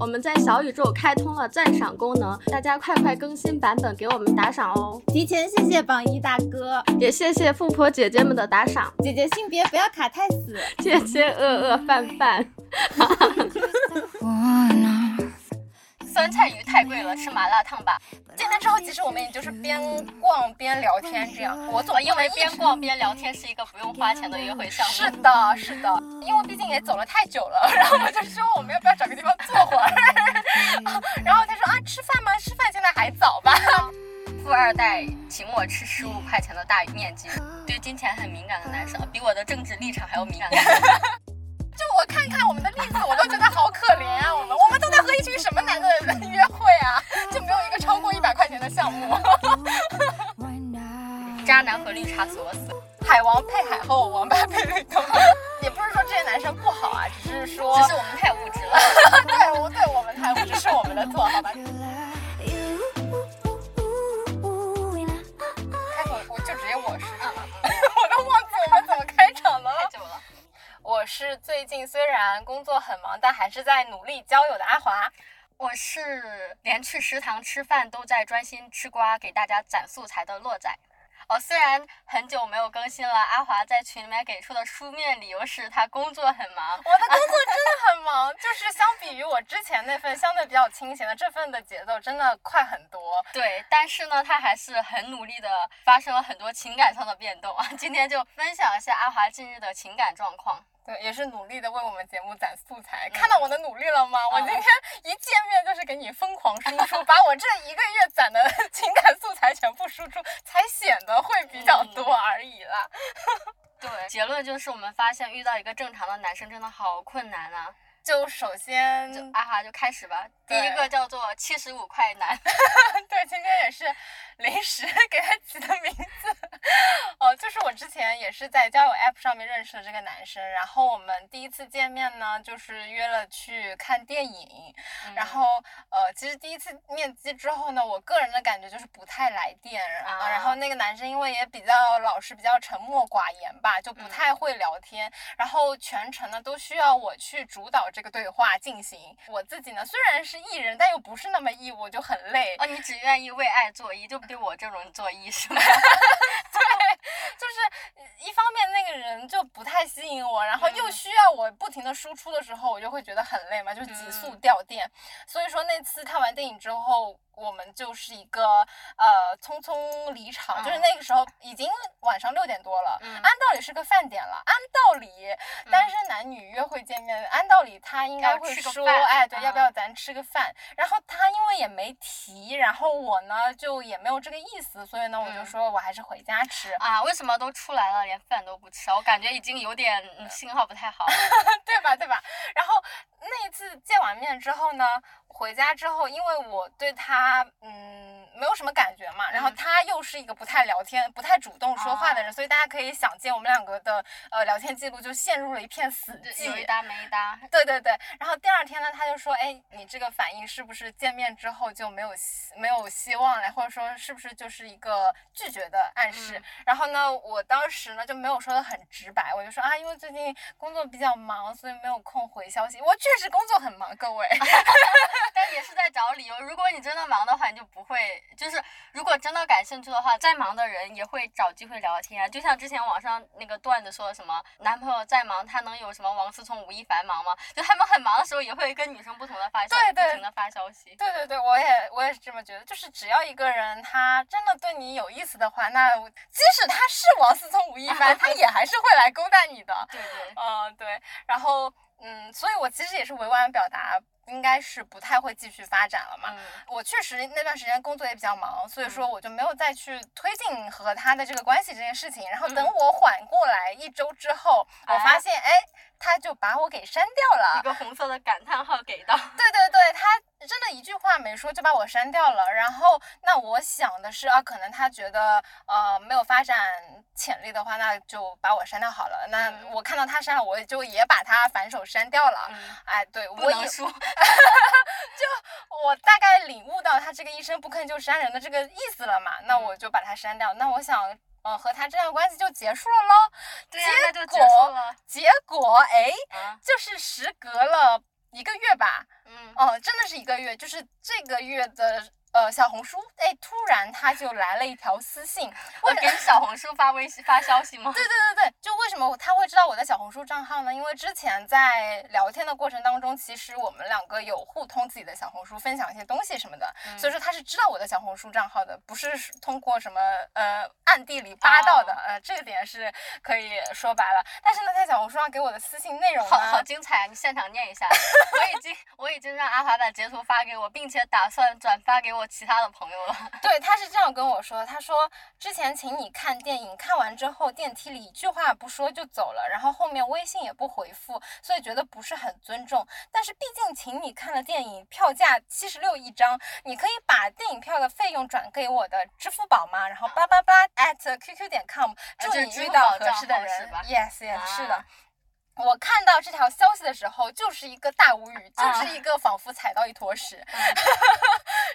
我们在小宇宙开通了赞赏功能，大家快快更新版本给我们打赏哦！提前谢谢榜一大哥，也谢谢富婆姐姐们的打赏。姐姐性别不要卡太死，谢谢饿饿饭饭。酸菜鱼太贵了，吃麻辣烫吧。进来之后，其实我们也就是边逛边聊天这样。我总因为边逛边聊天是一个不用花钱的约会项目。是的，是的，因为毕竟也走了太久了，然后我就说我们要不要找个地方坐会儿？然后他说啊，吃饭吗？吃饭现在还早吧。富二代请我吃十五块钱的大面筋，对金钱很敏感的男生，比我的政治立场还要敏感。就我看看我们的例子，我都觉得好可怜啊！我们我们都在和一群什么男的约会啊？就没有一个超过一百块钱的项目。渣男和绿茶锁死，海王配海后，王八配绿豆。也不是说这些男生不好啊，只是说只是我们太物质了。对，我对我们太物质是我们的错，好吧？是最近虽然工作很忙，但还是在努力交友的阿华。我是连去食堂吃饭都在专心吃瓜，给大家攒素材的洛仔。哦，虽然很久没有更新了，阿华在群里面给出的书面理由是他工作很忙。我的工作真的很忙，就是相比于我之前那份相对比较清闲的，这份的节奏真的快很多。对，但是呢，他还是很努力的，发生了很多情感上的变动啊。今天就分享一下阿华近日的情感状况。对，也是努力的为我们节目攒素材。看到我的努力了吗？我今天一见面就是给你疯狂输出，把我这一个月攒的 情感素材全部输出，才显得会比较多而已啦。对，结论就是我们发现遇到一个正常的男生真的好困难啊。就首先，就啊哈就开始吧。第一个叫做七十五块男。对，今天也是临时 给他起的名字。哦，就是我之前也是在交友 app 上面认识的这个男生，然后我们第一次见面呢，就是约了去看电影。然后，呃，其实第一次面基之后呢，我个人的感觉就是不太来电啊。然后那个男生因为也比较老实，比较沉默寡言吧，就不太会聊天。然后全程呢都需要我去主导。这个对话进行，我自己呢虽然是艺人，但又不是那么艺，我就很累。哦，你只愿意为爱作揖，就对我这种作揖是吗？对，就是一方面那个人就不太吸引我，然后又需要我不停的输出的时候，我就会觉得很累嘛，就急速掉电。所以说那次看完电影之后。我们就是一个呃匆匆离场，就是那个时候已经晚上六点多了，按道理是个饭点了，按道理单身男女约会见面，按道理他应该会说，哎，对，要不要咱吃个饭？然后他因为也没提，然后我呢就也没有这个意思，所以呢我就说我还是回家吃啊。为什么都出来了连饭都不吃？我感觉已经有点信号不太好，对吧？对吧？然后那一次见完面之后呢？回家之后，因为我对他嗯没有什么感觉嘛，然后他又是一个不太聊天、不太主动说话的人，所以大家可以想见，我们两个的呃聊天记录就陷入了一片死寂，有一搭没一搭。对对对，然后第二天呢，他就说，哎，你这个反应是不是见面之后就没有没有希望了，或者说是不是就是一个拒绝的暗示？然后呢，我当时呢就没有说的很直白，我就说啊，因为最近工作比较忙，所以没有空回消息。我确实工作很忙，各位。但也是在找理由。如果你真的忙的话，你就不会，就是如果真的感兴趣的话，再忙的人也会找机会聊天。就像之前网上那个段子说的什么，男朋友再忙，他能有什么王思聪、吴亦凡忙吗？就他们很忙的时候，也会跟女生不同的发消息，不停的发消息。对对对，我也我也是这么觉得。就是只要一个人他真的对你有意思的话，那即使他是王思聪、吴亦凡，他也还是会来勾搭你的。对对，嗯对。然后嗯，所以我其实也是委婉表达。应该是不太会继续发展了嘛。我确实那段时间工作也比较忙，所以说我就没有再去推进和他的这个关系这件事情。然后等我缓过来一周之后，我发现哎，他就把我给删掉了，一个红色的感叹号给到。对对对，他真的一句话没说就把我删掉了。然后那我想的是啊，可能他觉得呃没有发展潜力的话，那就把我删掉好了。那我看到他删了，我就也把他反手删掉了。哎，对我也说。就我大概领悟到他这个一声不吭就删人的这个意思了嘛，那我就把他删掉。那我想，嗯，和他这段关系就结束了喽。对呀，就结束了。结果哎，就是时隔了一个月吧，嗯，哦，真的是一个月，就是这个月的呃小红书，哎，突然他就来了一条私信，我给小红书发微信发消息吗？对对对对，就为什么他会知道我的小红书账号呢？因为之前在聊天的过程当中，其实我们两个有互通自己的小红书，分享一些东西什么的，所以说他是知道我的小红书账号的，不是通过什么呃暗地里扒到的，呃，这个点是可以说白了。但是呢，在小红书上给我的私信内容呢，好好精彩啊！你现场念一下。我已经我已经让阿华把截图发给我，并且打算转发给我其他的朋友了。对，他是这样跟我说，他说之前请你看电影，看完之后电梯里一句话不说就走了，然后后面微信也不回复，所以觉得不是很尊重。但是毕竟请你看了电影，票价七十六一张，你可以把电影票的费用转给我的支付宝吗？然后叭叭叭 at qq 点 com，祝你遇到合适的人。Yes yes，是的。我看到这条消息的时候，就是一个大无语，就是一个仿佛踩到一坨屎。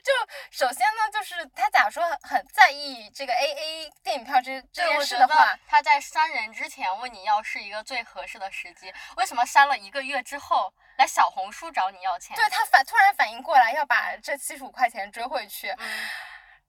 就首先呢，就是他假如说很在意这个 A A 电影票这这件事的话，他在删人之前问你要是一个最合适的时机，为什么删了一个月之后来小红书找你要钱？对他反突然反应过来要把这七十五块钱追回去。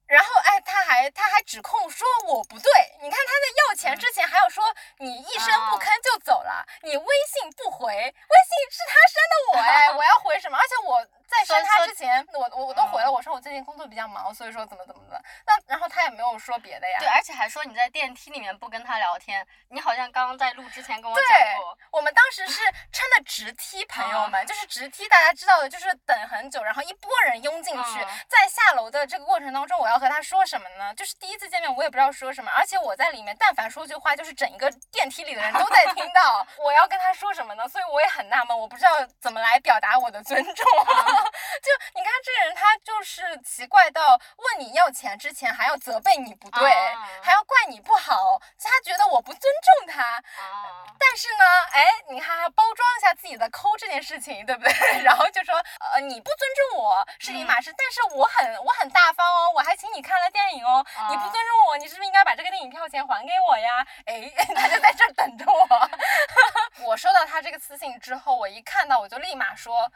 然后，哎，他还他还指控说我不对。你看他在要钱之前还要说你一声不吭就走了，你微信不回，微信是他删的我哎，我要回什么？而且我在删他之前，我我我都回了，我说我最近工作比较忙，所以说怎么怎么的。那然后他也没有说别的呀。对，而且还说你在电梯里面不跟他聊天，你好像刚刚在录之前跟我讲过。我们当时是 撑的直梯，朋友们，就是直梯，大家知道的，就是等很久，然后一波人拥进去，在下楼的这个过程当中，我要。和他说什么呢？就是第一次见面，我也不知道说什么，而且我在里面，但凡说句话，就是整一个电梯里的人都在听到。我要跟他说什么呢？所以我也很纳闷，我不知道怎么来表达我的尊重。就你看这人，他就是奇怪到问你要钱之前还要责备你不对，还要怪你不好，他觉得我不尊重他。但是呢，哎，你看还包装一下自己的抠这件事情，对不对？然后就说，呃，你不尊重我是一码事，但是我很我很大方哦，我还请。你看了电影哦，你不尊重我，你是不是应该把这个电影票钱还给我呀？哎，他就在这儿等着我。我收到他这个私信之后，我一看到我就立马说，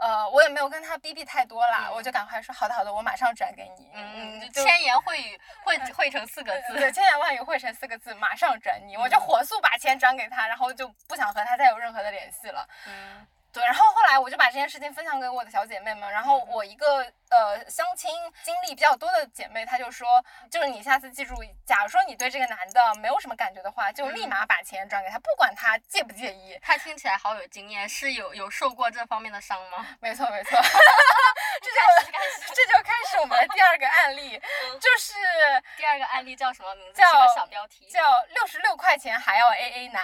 呃，我也没有跟他逼逼太多啦，我就赶快说好的好的，我马上转给你。嗯，千言汇语汇汇成四个字，对，千言万语汇成四个字，马上转你。我就火速把钱转给他，然后就不想和他再有任何的联系了。嗯。对，然后后来我就把这件事情分享给我的小姐妹们，然后我一个呃相亲经历比较多的姐妹，她就说，就是你下次记住，假如说你对这个男的没有什么感觉的话，就立马把钱转给他，不管他介不介意。他听起来好有经验，是有有受过这方面的伤吗？没 错没错，这就这就开始我们的第二个案例，就是第二个案例叫什么名字？叫小标题，叫六十六块钱还要 A A 男。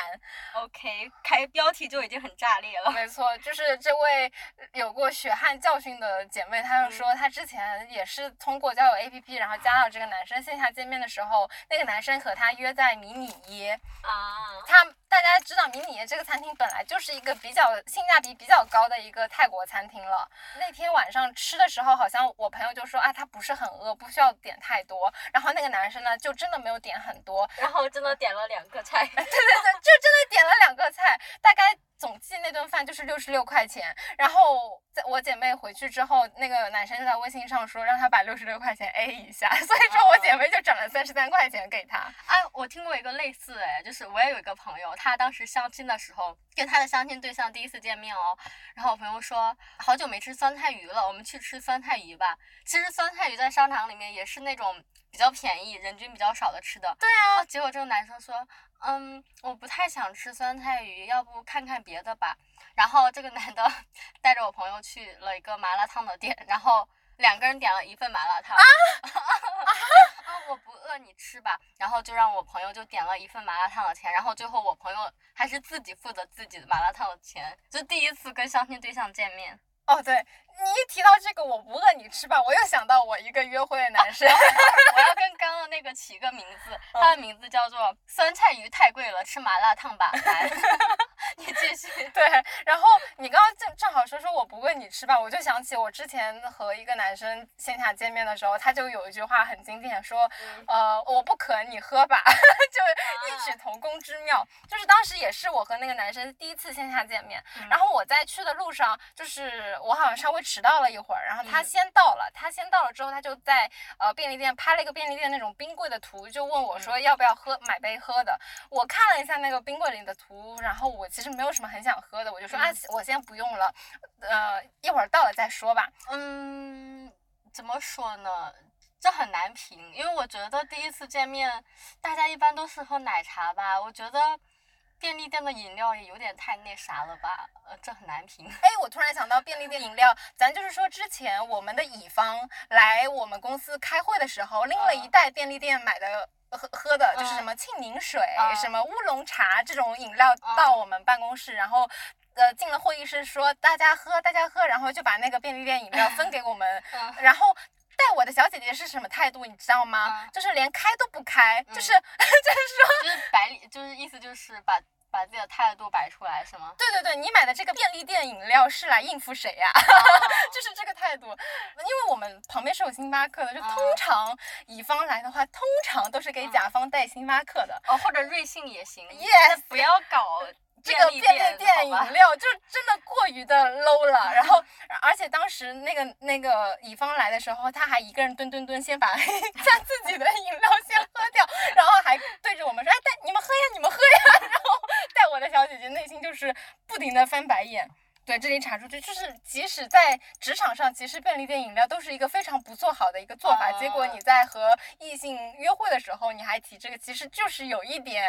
OK，开标题就已经很炸裂了。没错。就是这位有过血汗教训的姐妹，她就说她之前也是通过交友 APP，然后加到这个男生线下见面的时候，那个男生和她约在迷你一啊，他大家知道迷你耶这个餐厅本来就是一个比较性价比比较高的一个泰国餐厅了。那天晚上吃的时候，好像我朋友就说啊，他不是很饿，不需要点太多。然后那个男生呢，就真的没有点很多，然后真的点了两个菜，对对对，就真的点了两个菜，大概。总计那顿饭就是六十六块钱，然后在我姐妹回去之后，那个男生就在微信上说让他把六十六块钱 A 一下，所以说我姐妹就转了三十三块钱给他。哎，我听过一个类似哎，就是我也有一个朋友，他当时相亲的时候跟他的相亲对象第一次见面哦，然后我朋友说好久没吃酸菜鱼了，我们去吃酸菜鱼吧。其实酸菜鱼在商场里面也是那种比较便宜、人均比较少的吃的。对啊。结果这个男生说。嗯，我不太想吃酸菜鱼，要不看看别的吧。然后这个男的 带着我朋友去了一个麻辣烫的店，然后两个人点了一份麻辣烫。啊 啊！我不饿，你吃吧。然后就让我朋友就点了一份麻辣烫的钱，然后最后我朋友还是自己负责自己的麻辣烫的钱，就第一次跟相亲对象见面。哦，对，你一提到这个，我不饿你吃吧，我又想到我一个约会的男生。我要跟刚刚那个起个名字，他的名字叫做酸菜鱼太贵了，吃麻辣烫吧。来 你继续。对，然后你刚刚正正好说说我不饿你吃吧，我就想起我之前和一个男生线下见面的时候，他就有一句话很经典，说，呃，我不渴你喝吧，就异曲同工之妙。就是当时也是我和那个男生第一次线下见面，然后我在去的路上，就是我好像稍微迟到了一会儿，然后他先到了，他先到了之后，他就在呃便利店拍了一个便利店那种冰柜的图，就问我说要不要喝买杯喝的。我看了一下那个冰柜里的图，然后我其实没有什么很想喝的，我就说啊，我先不用了，呃，一会儿到了再说吧。嗯，怎么说呢？这很难评，因为我觉得第一次见面，大家一般都是喝奶茶吧。我觉得便利店的饮料也有点太那啥了吧，呃，这很难评。哎，我突然想到便利店饮料，咱就是说之前我们的乙方来我们公司开会的时候，拎了一袋便利店买的喝喝的，就是什么沁宁水、什么乌龙茶这种饮料到我们办公室，然后。呃，进了会议室说大家喝，大家喝，然后就把那个便利店饮料分给我们，然后带我的小姐姐是什么态度，你知道吗？就是连开都不开，就是 就是说，就是摆里，就是意思就是把把自己的态度摆出来，是吗？对对对，你买的这个便利店饮料是来应付谁呀？就是这个态度，因为我们旁边是有星巴克的，就通常乙方来的话，通常都是给甲方带星巴克的，哦，或者瑞幸也行，yes，不要搞。这个便利店饮料就真的过于的 low 了，然后 而且当时那个那个乙方来的时候，他还一个人蹲蹲蹲，先把 他自己的饮料先喝掉，然后还对着我们说：“哎，带你们喝呀，你们喝呀。”然后带我的小姐姐内心就是不停的翻白眼。对，这里插出去，就是即使在职场上，其实便利店饮料都是一个非常不做好的一个做法。结果你在和异性约会的时候，你还提这个，其实就是有一点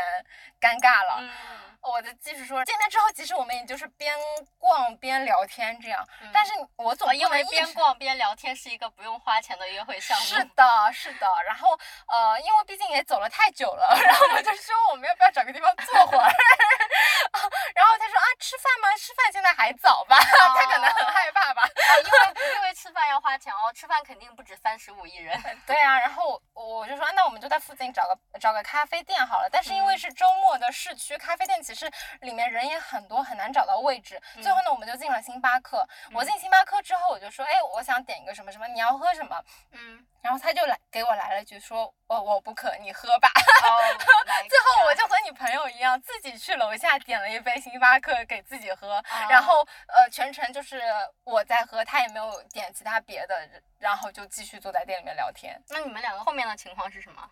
尴尬了。嗯，我的继续说，见面之后，其实我们也就是边逛边聊天这样。但是我总因为边逛边聊天是一个不用花钱的约会项目。是的，是的。然后呃，因为毕竟也走了太久了，然后我就说我们要不要找个地方坐会儿？然后他说啊，吃饭吗？吃饭现在还。早吧，他可能很害怕吧，啊因为因为吃饭要花钱哦，吃饭肯定不止三十五一人。对啊，然后我就说，那我们就在附近找个找个咖啡店好了。但是因为是周末的市区咖啡店，其实里面人也很多，很难找到位置。最后呢，我们就进了星巴克。我进星巴克之后，我就说，哎，我想点一个什么什么，你要喝什么？嗯，然后他就来给我来了句说，我我不渴，你喝吧。最后我就和你朋友一样，自己去楼下点了一杯星巴克给自己喝，然后。呃，全程就是我在喝，他也没有点其他别的，然后就继续坐在店里面聊天。那你们两个后面的情况是什么？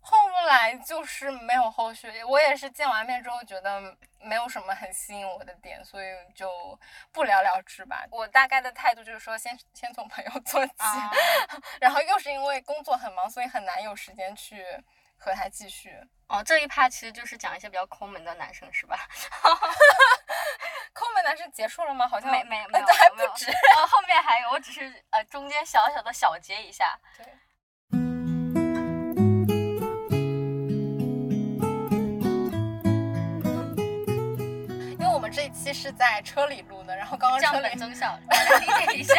后来就是没有后续，我也是见完面之后觉得没有什么很吸引我的点，所以就不了了之吧。我大概的态度就是说，先先从朋友 做起，然后又是因为工作很忙，所以很难有时间去和他继续。哦，这一趴其实就是讲一些比较抠门的男生，是吧？抠门男生结束了吗？好像没没没有，还不止。呃，后面还有，我只是呃中间小小的小结一下。对。期是在车里录的，然后刚刚车里增效，理解一下。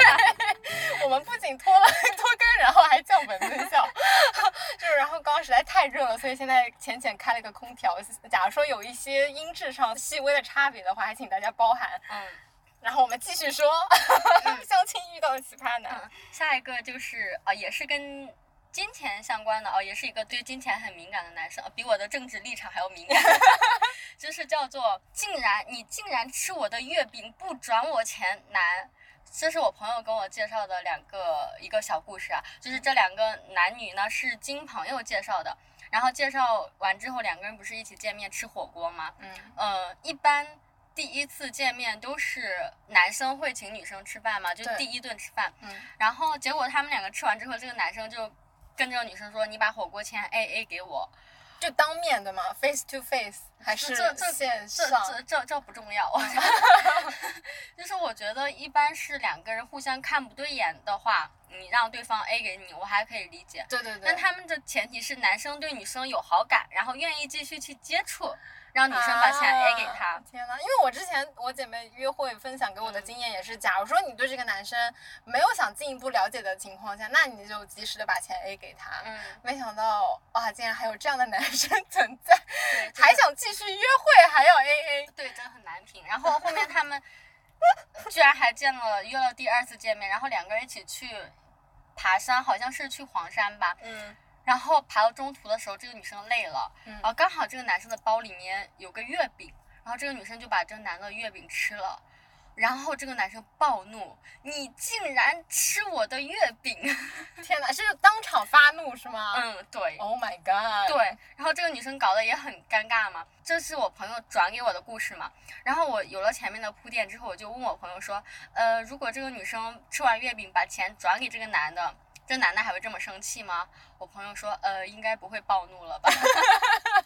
我们不仅拖了 拖更，然后还降本增效。就是，然后刚刚实在太热了，所以现在浅浅开了个空调。假如说有一些音质上细微的差别的话，还请大家包涵。嗯，然后我们继续说相亲遇到的奇葩男。下一个就是啊，也是跟金钱相关的哦，也是一个对金钱很敏感的男生，比我的政治立场还要敏感。就是叫做竟然你竟然吃我的月饼不转我钱男。这是我朋友跟我介绍的两个一个小故事啊，就是这两个男女呢是经朋友介绍的，然后介绍完之后两个人不是一起见面吃火锅吗？嗯，呃，一般第一次见面都是男生会请女生吃饭嘛，就第一顿吃饭。嗯，然后结果他们两个吃完之后，这个男生就跟这个女生说：“你把火锅钱 A A 给我。”就当面的吗？Face to face 还是这这？这这这这不重要。就是我觉得一般是两个人互相看不对眼的话，你让对方 A 给你，我还可以理解。对对对。但他们的前提是男生对女生有好感，然后愿意继续去接触。让女生把钱 A 给啊他。天呐，因为我之前我姐妹约会分享给我的经验也是，假如说你对这个男生没有想进一步了解的情况下，那你就及时的把钱 A 给他。嗯，没想到哇，竟然还有这样的男生存在，对，还想继续约会，还要 A A。对，真的很难评。然后后面他们居然还见了，约了第二次见面，然后两个人一起去爬山，好像是去黄山吧。嗯然后爬到中途的时候，这个女生累了，嗯然后刚好这个男生的包里面有个月饼，然后这个女生就把这个男的月饼吃了。然后这个男生暴怒：“你竟然吃我的月饼 天哪，是当场发怒是！”吗？嗯，对。，Oh my god！对，然后这个女生搞得也很尴尬嘛，这是我朋友转给我的故事嘛。然后我有了前面的铺垫之后，我就问我朋友说，呃，如果这个女生吃完月饼把钱转给这个男的，这男的还会这么生气吗？我朋友说，呃，应该不会暴怒了吧？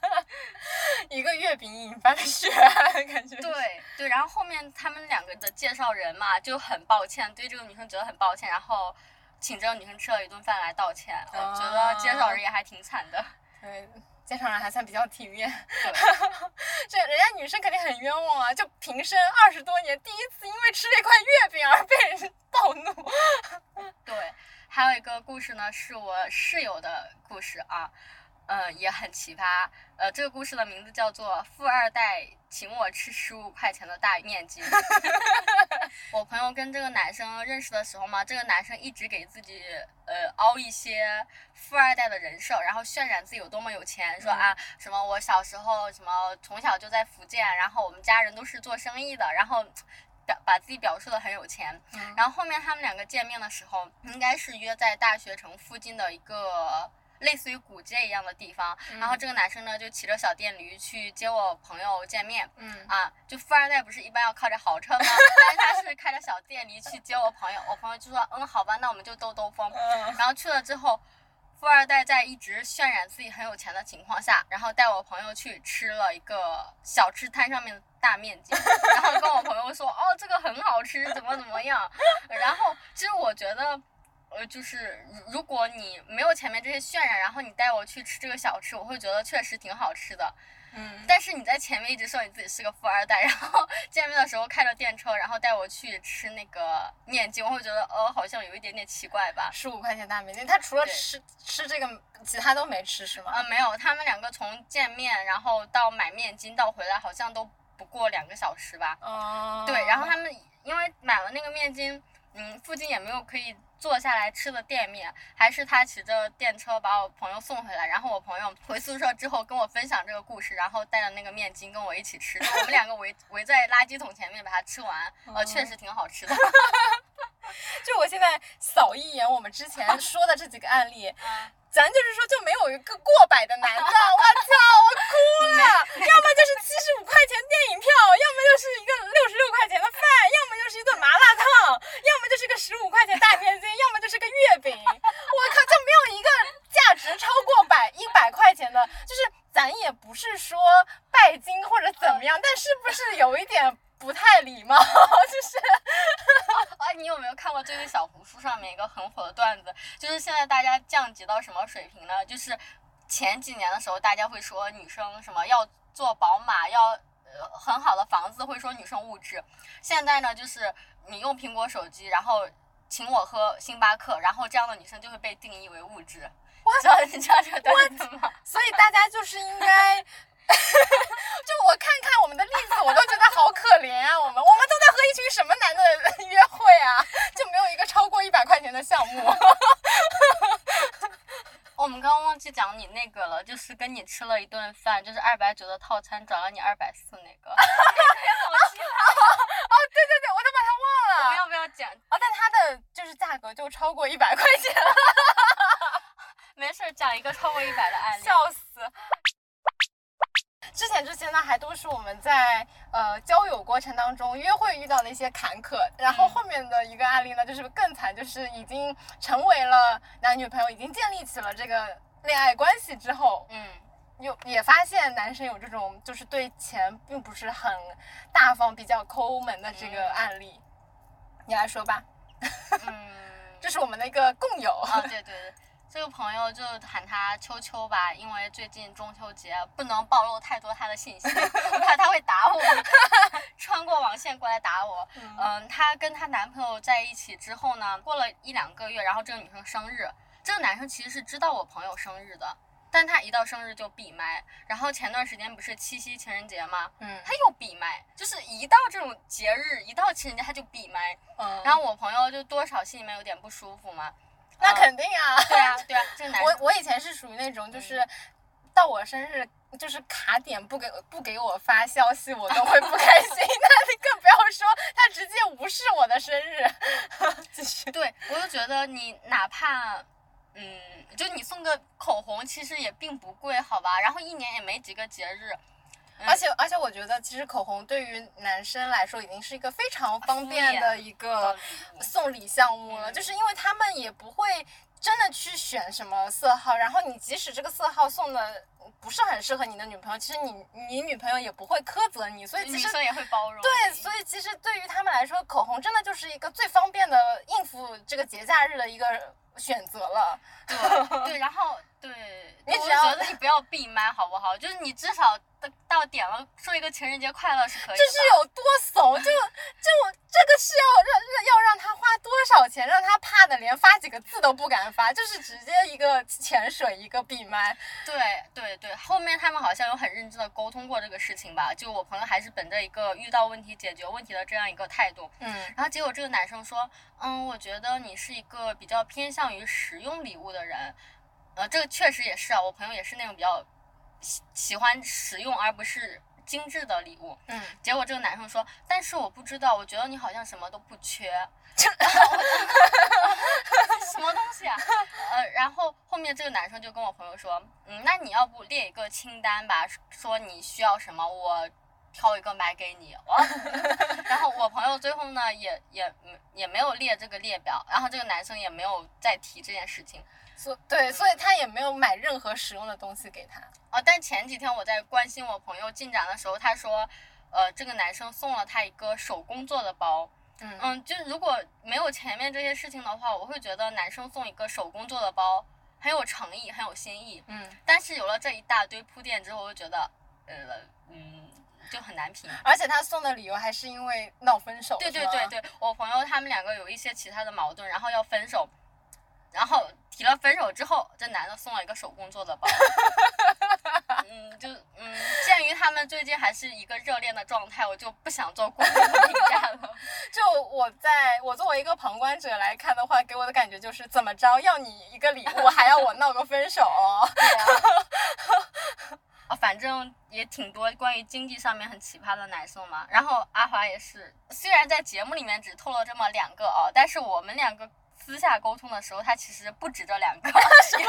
一个月饼引发的血案，感觉。对对，然后后面他们两个的介绍人嘛就很抱歉，对这个女生觉得很抱歉，然后请这个女生吃了一顿饭来道歉。我觉得介绍人也还挺惨的。对，介绍人还算比较体面。对。这人家女生肯定很冤枉啊！就平生二十多年，第一次因为吃了一块月饼而被人暴怒。对，还有一个故事呢，是我室友的故事啊，呃，也很奇葩。呃，这个故事的名字叫做《富二代请我吃十五块钱的大面筋》。我朋友跟这个男生认识的时候嘛，这个男生一直给自己呃凹一些富二代的人设，然后渲染自己有多么有钱，说啊什么我小时候什么从小就在福建，然后我们家人都是做生意的，然后。表把自己表述的很有钱，嗯然后后面他们两个见面的时候，应该是约在大学城附近的一个类似于古街一样的地方。然后这个男生呢，就骑着小电驴去接我朋友见面。嗯啊，就富二代不是一般要靠着豪车吗？但是他是开着小电驴去接我朋友，我朋友就说，嗯，好吧，那我们就兜兜风。嗯然后去了之后，富二代在一直渲染自己很有钱的情况下，然后带我朋友去吃了一个小吃摊上面的大面筋，然后跟我朋友说，哦，这个很好吃，怎么怎么样。然后其实我觉得。呃，就是如如果你没有前面这些渲染，然后你带我去吃这个小吃，我会觉得确实挺好吃的。嗯，但是你在前面一直说你自己是个富二代，然后见面的时候开着电车，然后带我去吃那个面筋，我会觉得呃好像有一点点奇怪吧。十五块钱大面筋，他除了吃吃这个，其他都没吃是吗？呃，没有，他们两个从见面，然后到买面筋到回来，好像都不过两个小时吧。哦，对，然后他们因为买了那个面筋，嗯，附近也没有可以坐下来吃的店面，还是他骑着电车把我朋友送回来，然后我朋友回宿舍之后跟我分享这个故事，然后带着那个面筋跟我一起吃，就我们两个围围在垃圾桶前面把它吃完，呃，确实挺好吃的。就我现在扫一眼我们之前说的这几个案例，嗯咱就是说就没有一个过百的男的，我操，我哭了。要么就是七十五块钱电影票，要么就是一个六十六块钱的饭，要么就是一顿麻辣烫，要么就是个十五块钱大面筋，要么就是个月饼。我靠，就没有一个价值超过百一百块钱的，就是咱也不是说拜金或者怎么样，但是不是有一点不太礼貌？就是啊，你有没有看过最近小红书上面一个很火的段子？就是现在大家降级到什么水平呢？就是前几年的时候，大家会说女生什么要坐宝马，要呃很好的房子，会说女生物质。现在呢，就是你用苹果手机，然后请我喝星巴克，然后这样的女生就会被定义为物质。知道你知道这个段子吗？所以大家就是应该，就我看看我们的例子，我都觉得好可怜啊！我们我们都在和一群什么男的约会啊？就没有一个超过一百块钱的项目。我们刚刚忘记讲你那个了，就是跟你吃了一顿饭，就是二百九的套餐转了你二百四那个。哦，对对对，我都把它我们忘了。要不要讲？哦，但它的就是价格就超过一百块钱了，没事儿，讲一个超过一百的案例。笑死。之前这些呢，还都是我们在呃交友过程当中约会遇到的一些坎坷，然后嗯后面的一个案例呢，就是更惨，就是已经成为了男女朋友，已经建立起了这个恋爱关系之后，嗯，有也发现男生有这种就是对钱并不是很大方、比较抠门的这个嗯案例，你来说吧，嗯，这是我们的一个共有。啊，对对对，这个朋友就喊他秋秋吧，因为最近中秋节不能暴露太多他的信息，我怕他会打我，穿过网线过来打我。嗯，她跟她男朋友在一起之后呢，过了一两个月，然后这个女生生日，这个男生其实是知道我朋友生日的，但他一到生日就闭麦。然后前段时间不是七夕情人节吗？嗯他又闭麦，就是一到这种节日，一到情人节他就闭麦。嗯，然后我朋友就多少心里面有点不舒服嘛。那嗯肯定啊，对啊，对啊，这个男我我以前是属于那种就是。到我生日，就是卡点不给不给我发消息，我都会不开心。那你更不要说他直接无视我的生日。继续。对我就觉得你哪怕。嗯，就你送个口红，其实也并不贵，好吧？然后一年也没几个节日，嗯而且而且，我觉得其实口红对于男生来说已经是一个非常方便的一个送礼项目了，嗯就是因为他们也不会真的去选什么色号，然后你即使这个色号送的不是很适合你的女朋友，其实你你女朋友也不会苛责你，所以其实女生也会包容。对，所以其实对于他们来说，口红真的就是一个最方便的应付这个节假日的一个选择了。对对，然后对，你只要你不要闭麦好不好？就是你至少到到点了说一个情人节快乐是可以的。这是有多怂？就就这个是要让让要让他花多少钱，让他怕的连发几个字都不敢发，就是直接一个潜水一个闭麦。对对对，后面他们好像有很认真的沟通过这个事情吧？就我朋友还是本着一个遇到问题解决问题的这样一个态度。嗯然后结果这个男生说，嗯，我觉得你是一个比较偏向于实用礼物的人，呃，这个确实也是啊，我朋友也是那种比较喜喜欢实用而不是精致的礼物。嗯，结果这个男生说，但是我不知道，我觉得你好像什么都不缺。什么东西啊？呃，然后后面这个男生就跟我朋友说，嗯，那你要不列一个清单吧，说你需要什么，我挑一个买给你。哦、然后我朋友最后呢，也也也没有列这个列表，然后这个男生也没有再提这件事情。所对，所以他也没有买任何实用的东西给他。哦，但前几天我在关心我朋友进展的时候，他说，呃，这个男生送了他一个手工做的包。嗯嗯，就如果没有前面这些事情的话，我会觉得男生送一个手工做的包很有诚意，很有新意。嗯，但是有了这一大堆铺垫之后，我就觉得，呃，嗯，就很难评。而且他送的理由还是因为闹分手。对对对对，我朋友他们两个有一些其他的矛盾，然后要分手，然后提了分手之后，这男的送了一个手工做的包。嗯，就嗯，鉴于他们最近还是一个热恋的状态，我就不想做过多的评价了。就我在我作为一个旁观者来看的话，给我的感觉就是怎么着要你一个礼物，还要我闹个分手。对啊，啊，反正也挺多关于经济上面很奇葩的男生嘛。然后阿华也是，虽然在节目里面只透露这么两个哦，但是我们两个私下沟通的时候，他其实不止这两个。什么？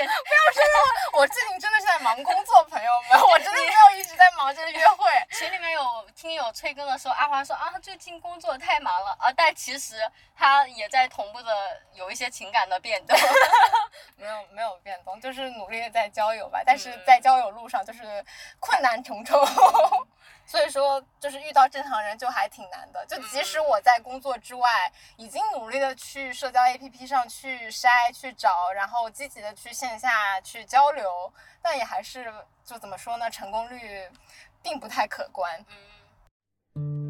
也我最近真的是在忙工作，朋友们，我真的没有一直在忙着约会。群里面有听友催更的时候，阿华说啊，最近工作太忙了啊，但其实他也在同步的有一些情感的变动。没有没有变动，就是努力的在交友吧，但是在交友路上就是困难重重。所以说，就是遇到正常人就还挺难的。就即使我在工作之外，已经努力的去社交 APP 上去筛、去找，然后积极的去线下去交流，但也还是就怎么说呢，成功率并不太可观。嗯。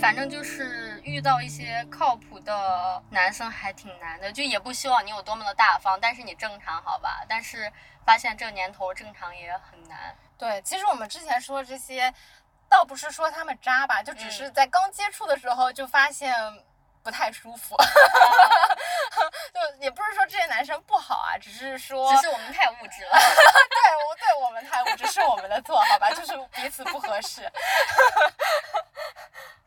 反正就是遇到一些靠谱的男生还挺难的，就也不希望你有多么的大方，但是你正常好吧？但是发现这年头正常也很难。对，其实我们之前说的这些，倒不是说他们渣吧，就只是在刚接触的时候就发现不太舒服。就也不是说这些男生不好啊，只是说，只是我们太物质了。对我对我们太物质是我们的错，好吧，就是彼此不合适。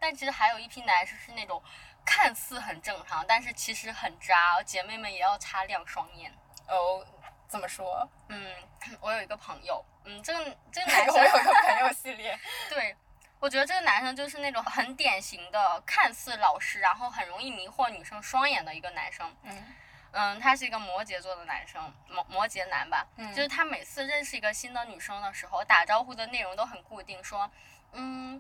但其实还有一批男生是那种看似很正常，但是其实很渣，姐妹们也要擦亮双眼。哦，怎么说？嗯，我有一个朋友，嗯，这个这个 男我有一，个朋友系列，对我觉得这个男生就是那种很典型的看似老实，然后很容易迷惑女生双眼的一个男生。嗯嗯，他是一个摩羯座的男生，摩摩羯男吧，嗯就是他每次认识一个新的女生的时候，打招呼的内容都很固定，说，嗯。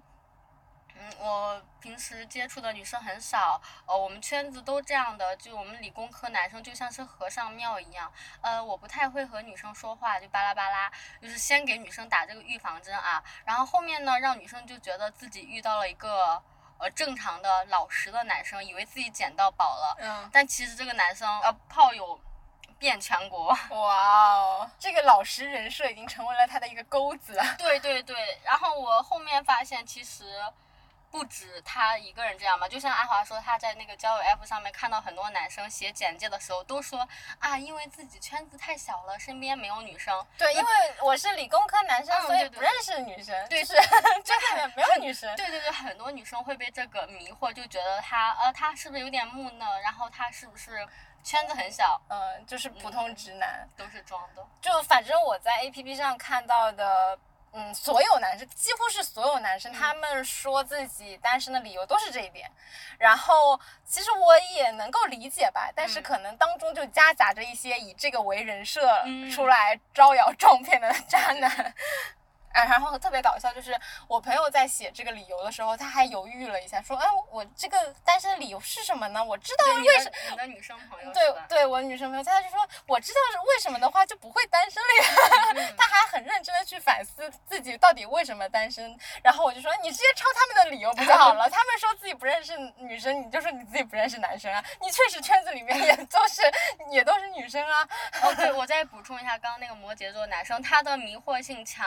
嗯，我平时接触的女生很少，呃，我们圈子都这样的，就我们理工科男生就像是和尚庙一样，呃，我不太会和女生说话，就巴拉巴拉，就是先给女生打这个预防针啊，然后后面呢，让女生就觉得自己遇到了一个呃正常的老实的男生，以为自己捡到宝了，嗯，但其实这个男生呃炮友遍全国。哇哦，这个老实人设已经成为了他的一个钩子。对对对，然后我后面发现其实。不止他一个人这样嘛，就像阿华说，他在那个交友 app 上面看到很多男生写简介的时候都说啊，因为自己圈子太小了，身边没有女生。对，因为我是理工科男生，所以不认识女生，对就是 这里面没有女生。对对对，很多女生会被这个迷惑，就觉得他呃他是不是有点木讷，然后他是不是圈子很小，嗯，就是普通直男。都是装的。就反正我在 A P P 上看到的，嗯，所有男生几乎是所有男生，他们说自己单身的理由都是这一点。然后其实我也能够理解吧，但是嗯可能当中就夹杂着一些以这个为人设嗯出来招摇撞骗的渣男。啊，然后特别搞笑，就是我朋友在写这个理由的时候，他还犹豫了一下，说：“哎，我这个单身的理由是什么呢？我知道为什么你的女生朋友对？对，我女生朋友，他就说我知道是为什么的话就不会单身了呀。他还很认真的去反思自己到底为什么单身。然后我就说你直接抄他们的理由不就好了？他们说自己不认识女生，你就说你自己不认识男生啊。你确实圈子里面也 都是也都是女生啊。哦，对，我再补充一下，刚刚那个摩羯座男生，他的迷惑性强，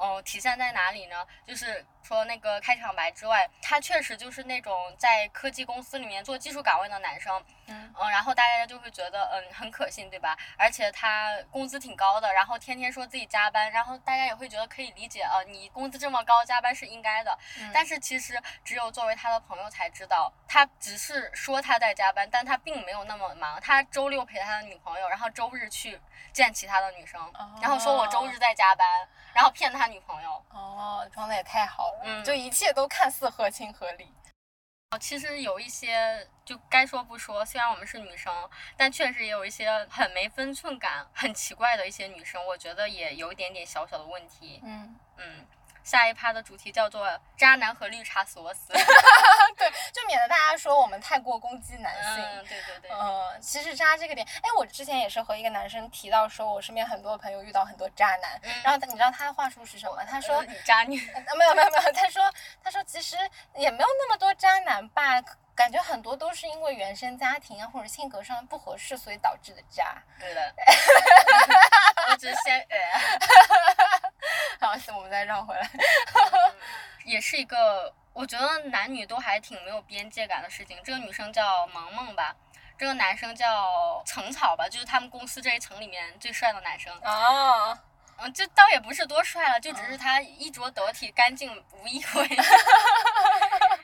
哦、体现在哪里呢？就是除了那个开场白之外，他确实就是那种在科技公司里面做技术岗位的男生，嗯嗯，然后大家就会觉得，嗯，很可信，对吧？而且他工资挺高的，然后天天说自己加班，然后大家也会觉得可以理解，啊，你工资这么高，加班是应该的。但是其实只有作为他的朋友才知道，他只是说他在加班，但他并没有那么忙。他周六陪他的女朋友，然后周日去见其他的女生，然后说我周日在加班，然后骗他女朋友。哦，装的也太好了，嗯就一切都看似合情合理。哦，其实有一些就该说不说，虽然我们是女生，但确实也有一些很没分寸感、很奇怪的一些女生，我觉得也有一点点小小的问题。嗯，嗯，下一趴的主题叫做“渣男和绿茶锁死”。对，就免得大家说我们太过攻击男性。嗯，对对对。呃，其实渣这个点，哎，我之前也是和一个男生提到说，我身边很多朋友遇到很多渣男，嗯然后你知道他的话术是什么？他说呃，你渣女。呃没有没有没有，他说他说其实也没有那么多渣男吧，感觉很多都是因为原生家庭啊或者性格上不合适，所以导致的渣。对的。我只是先呃。好，我们再绕回来。嗯 也是一个我觉得男女都还挺没有边界感的事情。这个女生叫萌萌吧，这个男生叫程草吧，就是他们公司这一层里面最帅的男生。哦，嗯，这倒也不是多帅了，就只是他衣着得体、干净无异 味。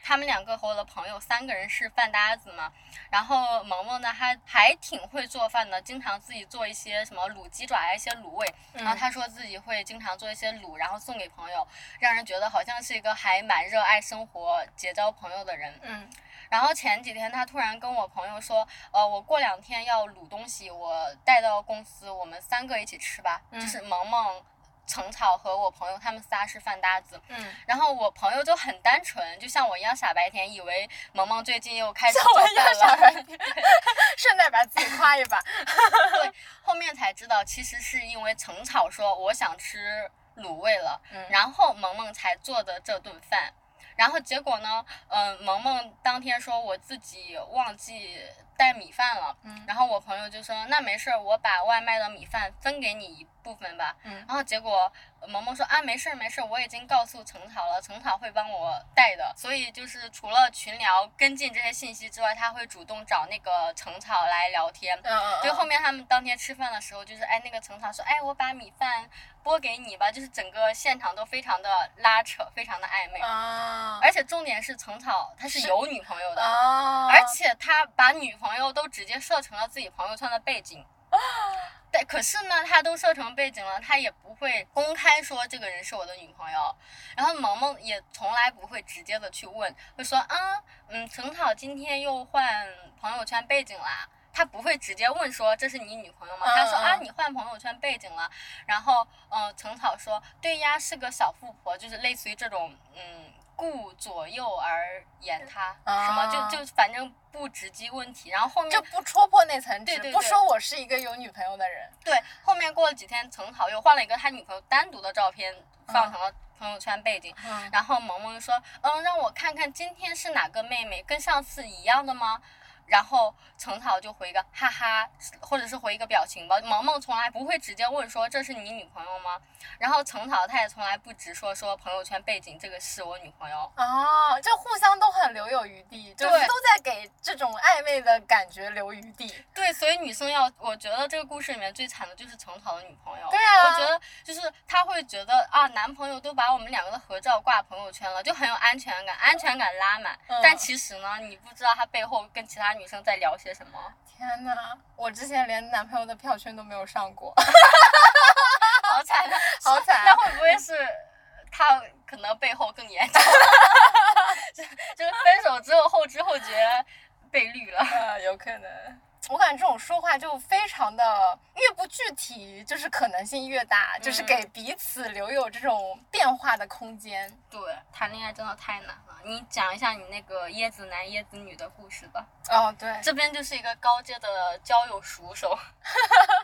他们两个和我的朋友三个人是饭搭子嘛，然后萌萌呢，还还挺会做饭的，经常自己做一些什么卤鸡爪呀、一些卤味。然后他说自己会经常做一些卤，然后送给朋友，让人觉得好像是一个还蛮热爱生活、结交朋友的人。嗯然后前几天他突然跟我朋友说，呃，我过两天要卤东西，我带到公司，我们三个一起吃吧。嗯就是萌萌、程草和我朋友他们仨是饭搭子。嗯，然后我朋友就很单纯，就像我一样傻白甜，以为萌萌最近又开始做饭了。顺带把自己夸一把。对，后面才知道，其实是因为程草说我想吃卤味了，嗯然后萌萌才做的这顿饭。然后结果呢，嗯、萌萌当天说我自己忘记带米饭了，嗯然后我朋友就说那没事儿，我把外卖的米饭分给你一部分吧。嗯然后结果呃萌萌说啊没事儿没事儿，我已经告诉程草了，程草会帮我带的。所以就是除了群聊跟进这些信息之外，他会主动找那个程草来聊天。就后面他们当天吃饭的时候，就是哎那个程草说，哎我把米饭拨给你吧，就是整个现场都非常的拉扯，非常的暧昧。啊而且重点是程草他是是有女朋友的，啊，而且他把女朋友都直接设成了自己朋友圈的背景。对，可是呢，他都设成背景了，他也不会公开说这个人是我的女朋友。然后萌萌也从来不会直接的去问，会说啊，嗯，陈草今天又换朋友圈背景啦。他不会直接问说这是你女朋友吗？他说啊，你换朋友圈背景了。然后嗯，陈草说对呀，是个小富婆，就是类似于这种嗯。顾左右而言他，什么啊就就反正不直击问题，然后后面就不戳破那层纸，对对对不说我是一个有女朋友的人。对，后面过了几天，曾好又换了一个他女朋友单独的照片，放成了朋友圈背景。嗯然后萌萌就说：“嗯，让我看看今天是哪个妹妹，跟上次一样的吗？”然后程草就回一个哈哈，或者是回一个表情包。萌萌从来不会直接问说这是你女朋友吗？然后程草他也从来不直说说朋友圈背景这个是我女朋友。哦，就互相都很留有余地，就是对都在给这种暧昧的感觉留余地。对，所以女生要，我觉得这个故事里面最惨的就是程草的女朋友。对啊我觉得就是她会觉得啊，男朋友都把我们两个的合照挂朋友圈了，就很有安全感，安全感拉满。嗯但其实呢，你不知道他背后跟其他女生在聊些什么，天哪，我之前连男朋友的票圈都没有上过。好惨啊，好惨那会不会是他可能背后更严重？就就是分手之后后知后觉被绿了。啊，有可能。我感觉这种说话就非常的越不具体，就是可能性越大，就是嗯给彼此留有这种变化的空间。对，谈恋爱真的太难了。你讲一下你那个椰子男椰子女的故事吧。哦，对，这边就是一个高阶的交友熟手。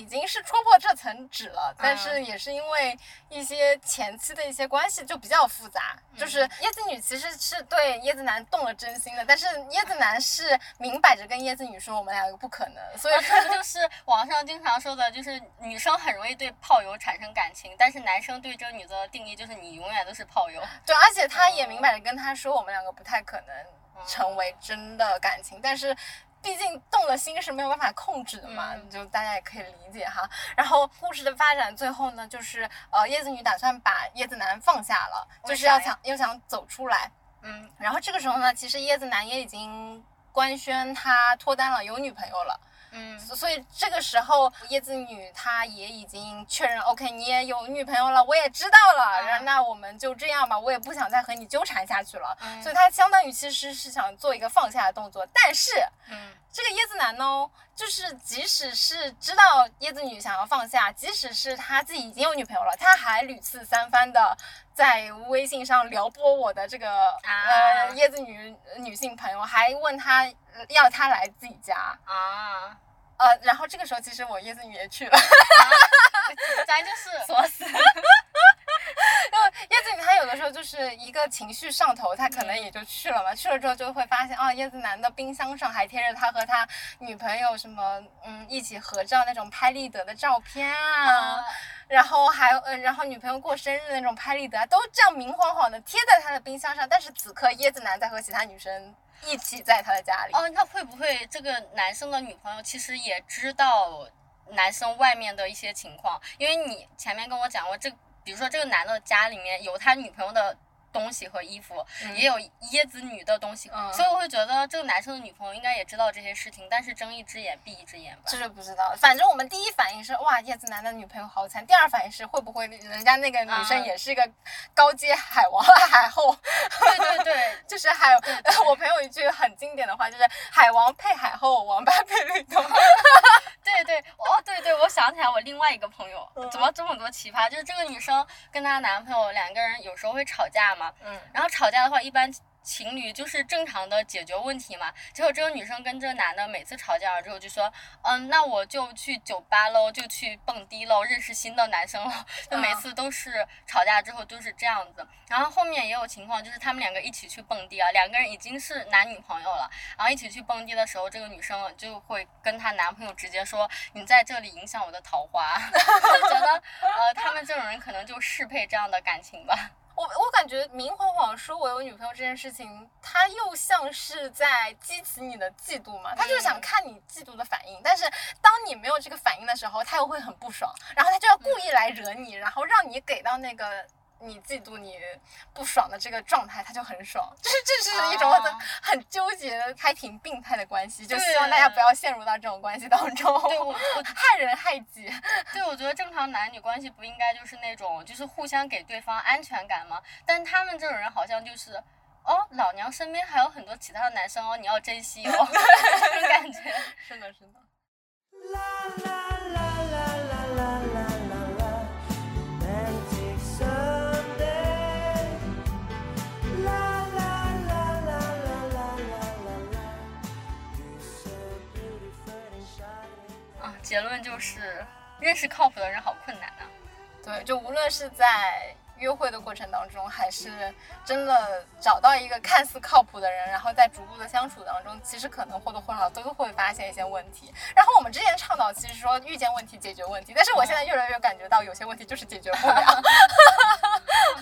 已经是戳破这层纸了，但嗯是也是因为一些前期的一些关系就比较复杂。就是嗯椰子女其实是对椰子男动了真心的，但是椰子男是明摆着跟椰子女说我们两个不可能，所以啊，这不就是网上经常说的，就是女生很容易对炮友产生感情，但是男生对这个女的定义就是你永远都是炮友。对，而且他也明摆着跟他说我们两个不太可能成为真的感情，但是。毕竟动了心是没有办法控制的嘛，嗯就大家也可以理解哈。然后故事的发展最后呢，就是呃椰子女打算把椰子男放下了，就是要想又想走出来。嗯然后这个时候呢，其实椰子男也已经官宣他脱单了，有女朋友了。嗯。所以这个时候，椰子女她也已经确认，OK，你也有女朋友了，我也知道了，嗯。然后那我们就这样吧，我也不想再和你纠缠下去了。嗯。所以她相当于其实是想做一个放下的动作，但是嗯这个椰子男呢，就是即使是知道椰子女想要放下，即使是他自己已经有女朋友了，他还屡次三番的在微信上撩拨我的这个、呃椰子女女性朋友，还问他呃要他来自己家。啊，呃，然后这个时候其实我椰子女也去了，咱 就是锁死。因为椰子女她有的时候就是一个情绪上头，她可能也就去了嘛。去了之后就会发现，啊，椰子男的冰箱上还贴着他和他女朋友什么，嗯，一起合照那种拍立得的照片啊，然后还有，呃，然后女朋友过生日那种拍立得啊，都这样明晃晃的贴在他的冰箱上。但是此刻椰子男在和其他女生一起在他的家里。哦，那会不会这个男生的女朋友其实也知道男生外面的一些情况？因为你前面跟我讲过，这比如说这个男的家里面有他女朋友的东西和衣服，嗯也有椰子女的东西，嗯所以我会觉得这个男生的女朋友应该也知道这些事情，但是睁一只眼闭一只眼吧。这是不知道，反正我们第一反应是哇，椰子男的女朋友好惨。第二反应是会不会人家那个女生嗯也是一个高阶海王海后，对对对，就是海。我朋友一句很经典的话就是海王配海后，王八配绿豆。对对，哦对对，我想起来我另外一个朋友，嗯怎么这么多奇葩？就是这个女生跟她男朋友两个人有时候会吵架嘛，嗯然后吵架的话，一般情侣就是正常的解决问题嘛。结果这个女生跟这个男的每次吵架了之后就说，嗯，那我就去酒吧喽，就去蹦迪喽，认识新的男生喽。就每次都是吵架之后都是这样子。然后后面也有情况，就是他们两个一起去蹦迪啊，两个人已经是男女朋友了，然后一起去蹦迪的时候，这个女生就会跟她男朋友直接说，你在这里影响我的桃花，就 觉得呃，他们这种人可能就适配这样的感情吧。我我感觉明晃晃说我有女朋友这件事情，他又像是在激起你的嫉妒嘛，他就是想看你嫉妒的反应。但是当你没有这个反应的时候，他又会很不爽，然后他就要故意来惹你，然后让你给到那个。你嫉妒你不爽的这个状态，他就很爽，就是这是一种哦很很纠结的、还挺病态的关系，就希望大家不要陷入到这种关系当中，对我 我害人害己。对，我觉得正常男女关系不应该就是那种就是互相给对方安全感吗？但他们这种人好像就是哦，老娘身边还有很多其他的男生哦，你要珍惜哦，这种感觉。是的，是的。结论就是认识靠谱的人好困难啊。对，就无论是在约会的过程当中，还是真的找到一个看似靠谱的人，然后在逐步的相处当中，其实可能或多或少都会发现一些问题。然后我们之前倡导其实说遇见问题解决问题，但是我现在越来越感觉到有些问题就是解决不了。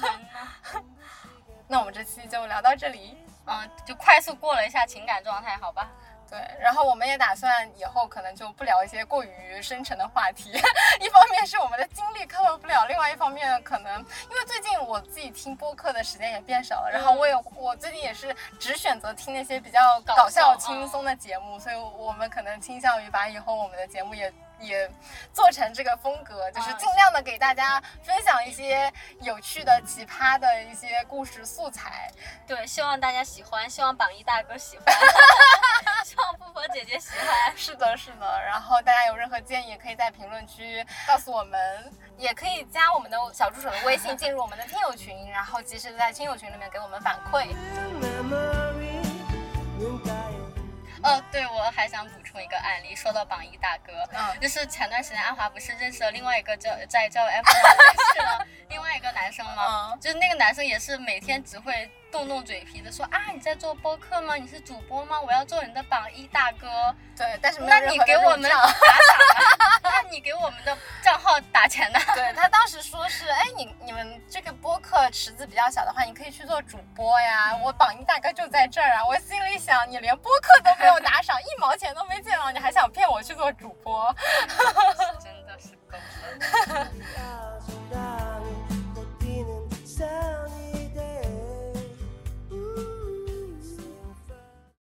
那我们这期就聊到这里。嗯，就快速过了一下情感状态，好吧？对，然后我们也打算以后可能就不聊一些过于深沉的话题，一方面是我们的精力 cover 不了，另外一方面可能因为最近我自己听播客的时间也变少了，然后我也我最近也是只选择听那些比较搞笑轻松的节目，所以我们可能倾向于把以后我们的节目也。也做成这个风格，就是尽量的给大家分享一些有趣的、奇葩的一些故事素材。对，希望大家喜欢，希望榜一大哥喜欢，希望富婆姐姐喜欢。是的，是的。然后大家有任何建议，也可以在评论区告诉我们，也可以加我们的小助手的微信，进入我们的听友群，然后及时在听友群里面给我们反馈。哦，对，我还想补充一个案例，说到榜一大哥，嗯就是前段时间阿华不是认识了另外一个叫在交友 app 上认识了另外一个男生吗？嗯就是那个男生也是每天只会动动嘴皮子说啊你在做播客吗？你是主播吗？我要做你的榜一大哥。对，但是没有那你给我们打赏啊？那你给我们的账号打钱呢？对他当时说是，哎，你你们这个播客池子比较小的话，你可以去做主播呀。我榜一大哥就在这儿啊！我心里想，你连播客都没有打赏，一毛钱都没见到，你还想骗我去做主播？